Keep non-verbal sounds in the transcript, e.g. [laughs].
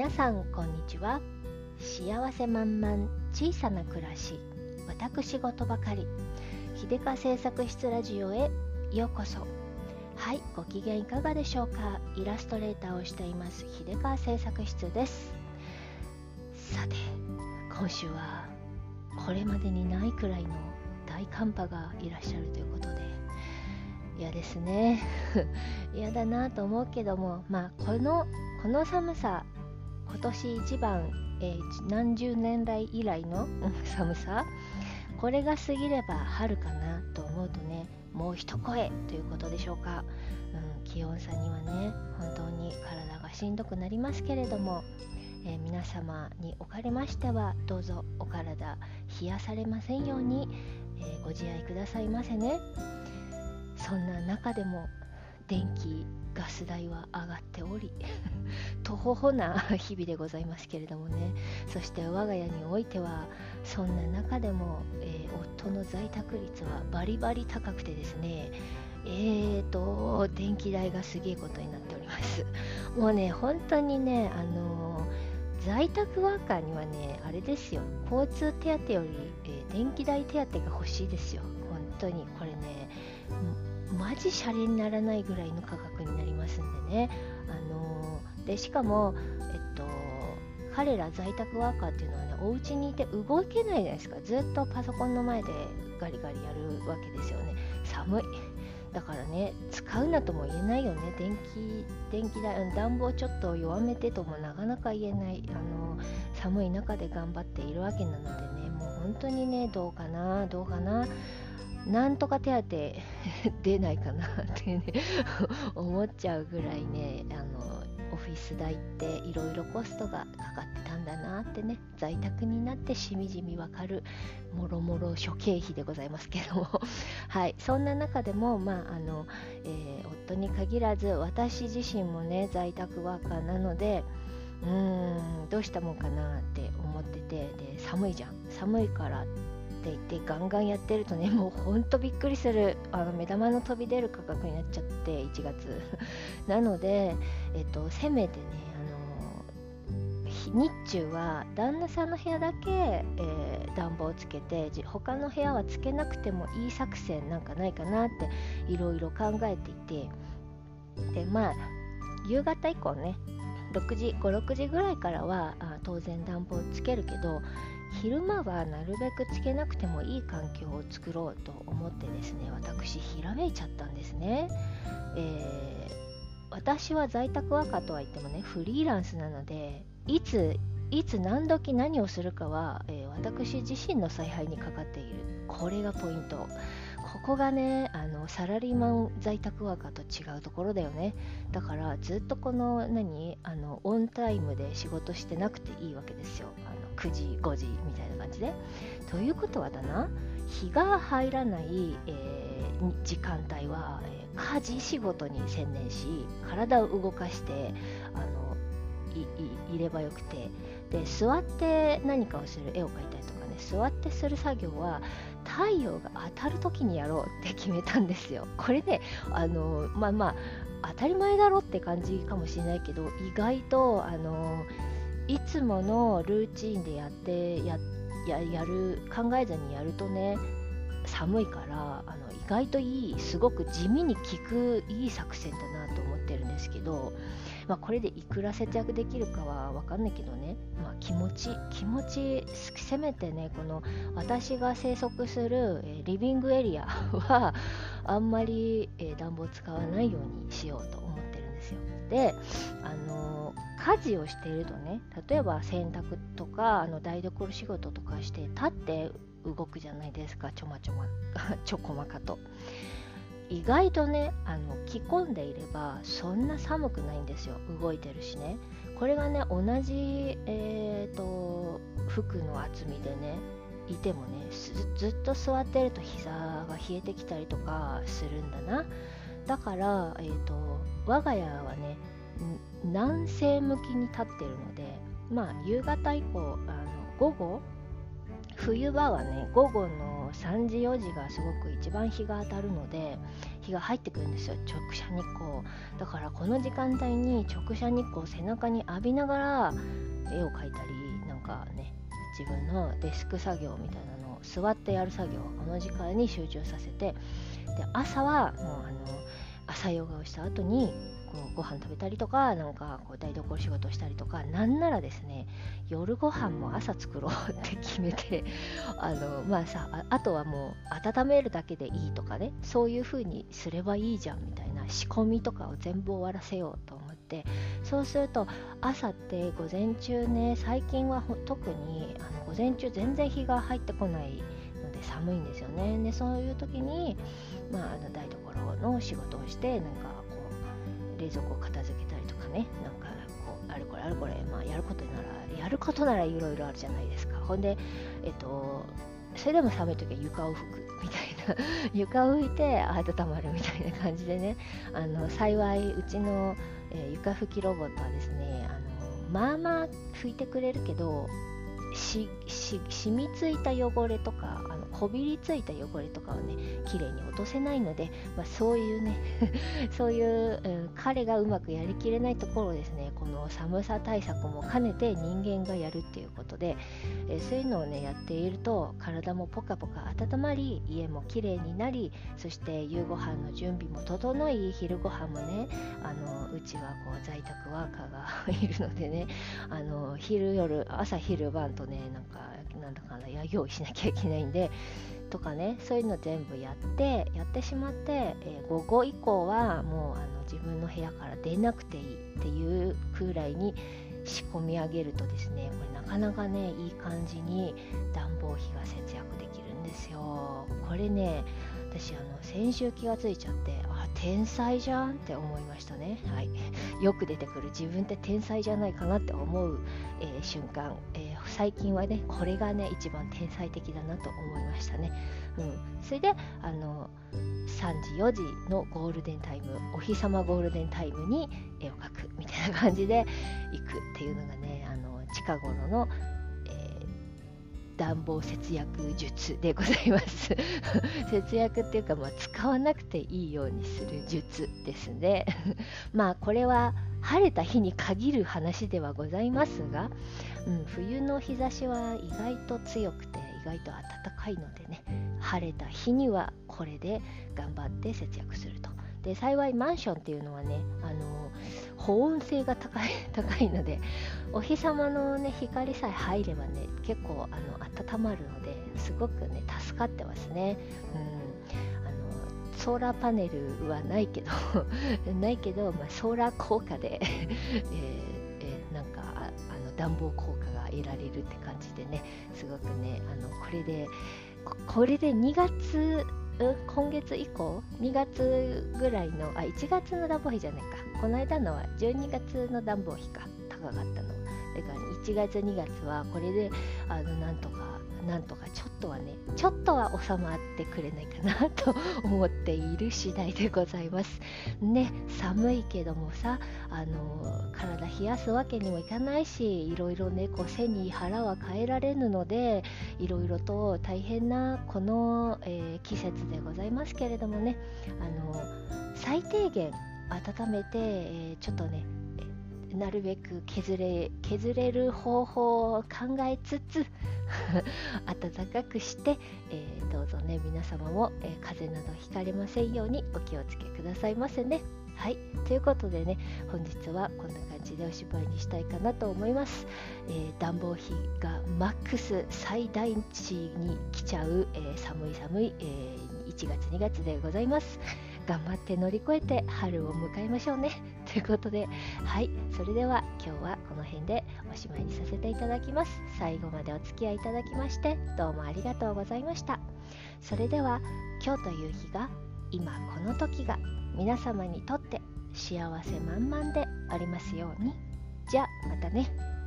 皆さんこんにちは。幸せ満々小さな暮らし私事ばかり。秀香製作室ラジオへようこそ。はいご機嫌いかがでしょうか。イラストレーターをしています秀川製作室です。さて今週はこれまでにないくらいの大寒波がいらっしゃるということで。嫌ですね。[laughs] 嫌だなと思うけどもまあこのこの寒さ今年一番、えー、何十年来以来の [laughs] 寒さ？これが過ぎれば春かなと思うとねもう一声ということでしょうか、うん、気温差にはね本当に体がしんどくなりますけれども、えー、皆様におかれましてはどうぞお体冷やされませんように、えー、ご自愛くださいませね。そんな中でも電気ガス代は上がっておりとほほな日々でございますけれどもね。そして我が家においてはそんな中でも、えー、夫の在宅率はバリバリ高くてですねえーと電気代がすげえことになっております。[laughs] もうね本当にねあのー、在宅ワーカーにはねあれですよ。交通手当より、えー、電気代手当が欲しいですよ。本当に。これねマジシャレにならないぐらいの価格になりますんでね、あのー、でしかも、えっと、彼ら在宅ワーカーっていうのはねお家にいて動けないじゃないですか。ずっとパソコンの前でガリガリやるわけですよね。寒い。だからね使うなとも言えないよね。電気電気代暖房ちょっと弱めてともなかなか言えない。あの寒い中で頑張っているわけなのでねもう本当にねどうかなどうかな。なんとか手当 [laughs] 出ないかなってね [laughs] 思っちゃうぐらいねあのオフィス代っていろいろコストがかかってたんだなってね在宅になってしみじみわかるもろもろ諸経費でございますけども。[laughs] はいそんな中でもまああの、えー、夫に限らず私自身もね在宅ワーカーなのでうーんどうしたもんかなって思っててで寒いじゃん。寒いからって言ってガンガンやってるとね [laughs] もうほんとびっくりする。あの目玉の飛び出る価格になっちゃって1月。[laughs] なので、えっと、せめてねあの日中は旦那さんの部屋だけ、えー、暖房をつけて他の部屋はつけなくてもいい作戦なんかないかなっていろいろ考えていて。でまあ夕方以降ね6時56時ぐらいからはあ当然暖房つけるけど昼間はなるべくつけなくてもいい環境を作ろうと思ってですね私ひらめいちゃったんですね、えー、私は在宅ワーカーとは言ってもねフリーランスなのでいついつ何時何をするかは、えー、私自身の采配にかかっている。これがポイント。ここがねあのサラリーマン在宅ワーカーと違うところだよね。だからずっとこの何？あのオンタイムで仕事してなくていいわけですよ。あの9時5時みたいな感じで。ということはだな日が入らない、えー、時間帯は、えー、家事仕事に専念し体を動かしてあのいればよくて。で座って何かをする絵を描いたり座ってする作業は太陽が当たる時にやろうって決めたんですよ。[laughs] これねあのまあまあ当たり前だろって感じかもしれないけど意外とあのいつものルーチンでやってややる考えずにやるとね寒いからあの意外といいすごく地味に効くいい作戦だなと思ってるんですけど、まあ、これでいくら節約できるかは分かんないけどね、まあ、気持ち気持ちせめてねこの私が生息する、リビングエリアはあんまり、暖房使わないようにしようと思ってるんですよ。であの家事をしているとね例えば洗濯とかあの台所仕事とかして立って動くじゃないですか。ちょまちょま [laughs] ちょこまかと。意外とねあの着込んでいればそんな寒くないんですよ。動いてるしね。これがね同じ、えーと、服の厚みでねいてもねずっと座ってると膝が冷えてきたりとかするんだな。だから、えーと我が家はね南西向きに立ってるのでまあ夕方以降あの午後冬場はね午後の3時4時がすごく一番日が当たるので日が入ってくるんですよ。直射日光。だからこの時間帯に直射日光を背中に浴びながら絵を描いたりなんかね自分のデスク作業みたいなのを座ってやる作業この時間に集中させてで朝はもうあの朝ヨガをした後にこうご飯食べたりとかなんかこう台所仕事したりとかなんならですね夜ご飯も朝作ろうって決めて [laughs] あのまあさあとはもう温めるだけでいいとかねそういう風にすればいいじゃんみたいな仕込みとかを全部終わらせようと思ってそうすると朝って午前中ね最近は特にあの午前中全然日が入ってこないので寒いんですよね。でそういう時に、まあ、あの台所の仕事をしてなんか冷蔵庫を片付けたりとかね。なんかこうあれこれあれこれ、まあ、やることならやることならいろいろあるじゃないですか。ほんでえっとそれでも寒い時は床を拭くみたいな。[laughs] 床を拭いて温まるみたいな感じでね。あの幸いうちの、えー、床拭きロボットはですねあのまあまあ拭いてくれるけどし染みついた汚れとかあのこびりついた汚れとかをね綺麗に落とせないので、まあ、そういうね [laughs] そういう、うん、彼がうまくやりきれないところですねこの寒さ対策も兼ねて人間がやるっていうことで、え、そういうのをねやっていると体もポカポカ温まり家も綺麗になりそして夕ご飯の準備も整い昼ご飯もねあのうちはこう在宅ワーカーが [laughs] いるのでねあの昼夜朝昼晩とねねなんかなんだかなや用意しなきゃいけないんでとかねそういうの全部やってやってしまって、えー、午後以降はもうあの自分の部屋から出なくていいっていうくらいに仕込み上げるとですねこれなかなかねいい感じに暖房費が節約できるんですよ。これね私あの先週気がついちゃってあ天才じゃんって思いましたね。はい。よく出てくる自分って天才じゃないかなって思う、えー、瞬間、えー、最近はねこれがね一番天才的だなと思いましたね、うん、それであの3時4時のゴールデンタイムお日様ゴールデンタイムに絵を描くみたいな感じで行くっていうのがねあの近頃の暖房節約術でございます。[laughs] 節約っていうか、まあ、使わなくていいようにする術ですね。[laughs] まあこれは晴れた日に限る話ではございますが、うん、冬の日差しは意外と強くて意外と暖かいのでね晴れた日にはこれで頑張って節約すると。で幸いマンションっていうのはねあの保温性が高い [laughs] 高いのでお日様の、ね、光さえ入ればね結構あの温まるのですごくね助かってますね。うんあのソーラーパネルはないけど [laughs] ないけど、まあ、ソーラー効果で [laughs] えー、えー、なんかあの暖房効果が得られるって感じでねすごくねあのこれでこれで2月今月以降2月ぐらいのあ1月の暖房費じゃないか。この間のは12月の暖房費か高かったの。だから1月2月はこれであのなんとかなんとかちょっとはねちょっとは収まってくれないかなと思っている次第でございます。ね寒いけどもさあの体冷やすわけにもいかないしいろいろねこう背に腹は変えられぬのでいろいろと大変なこの、えー、季節でございますけれどもねあの最低限温めて、えー、ちょっとねなるべく削れ削れる方法を考えつつ [laughs] 暖かくして、えー、どうぞね皆様も、えー、風邪などひかれませんようにお気をつけくださいませね。はいということでね本日はこんな感じでおしまいにしたいかなと思います。えー、暖房費がマックス最大値に来ちゃう、え寒い寒い、え1月2月でございます。頑張って乗り越えて春を迎えましょうね。[laughs] ということで、はい、それでは今日はこの辺でおしまいにさせていただきます。最後までお付き合いいただきまして、どうもありがとうございました。それでは、今日という日が、今この時が皆様にとって幸せ満々でありますように。じゃあまたね。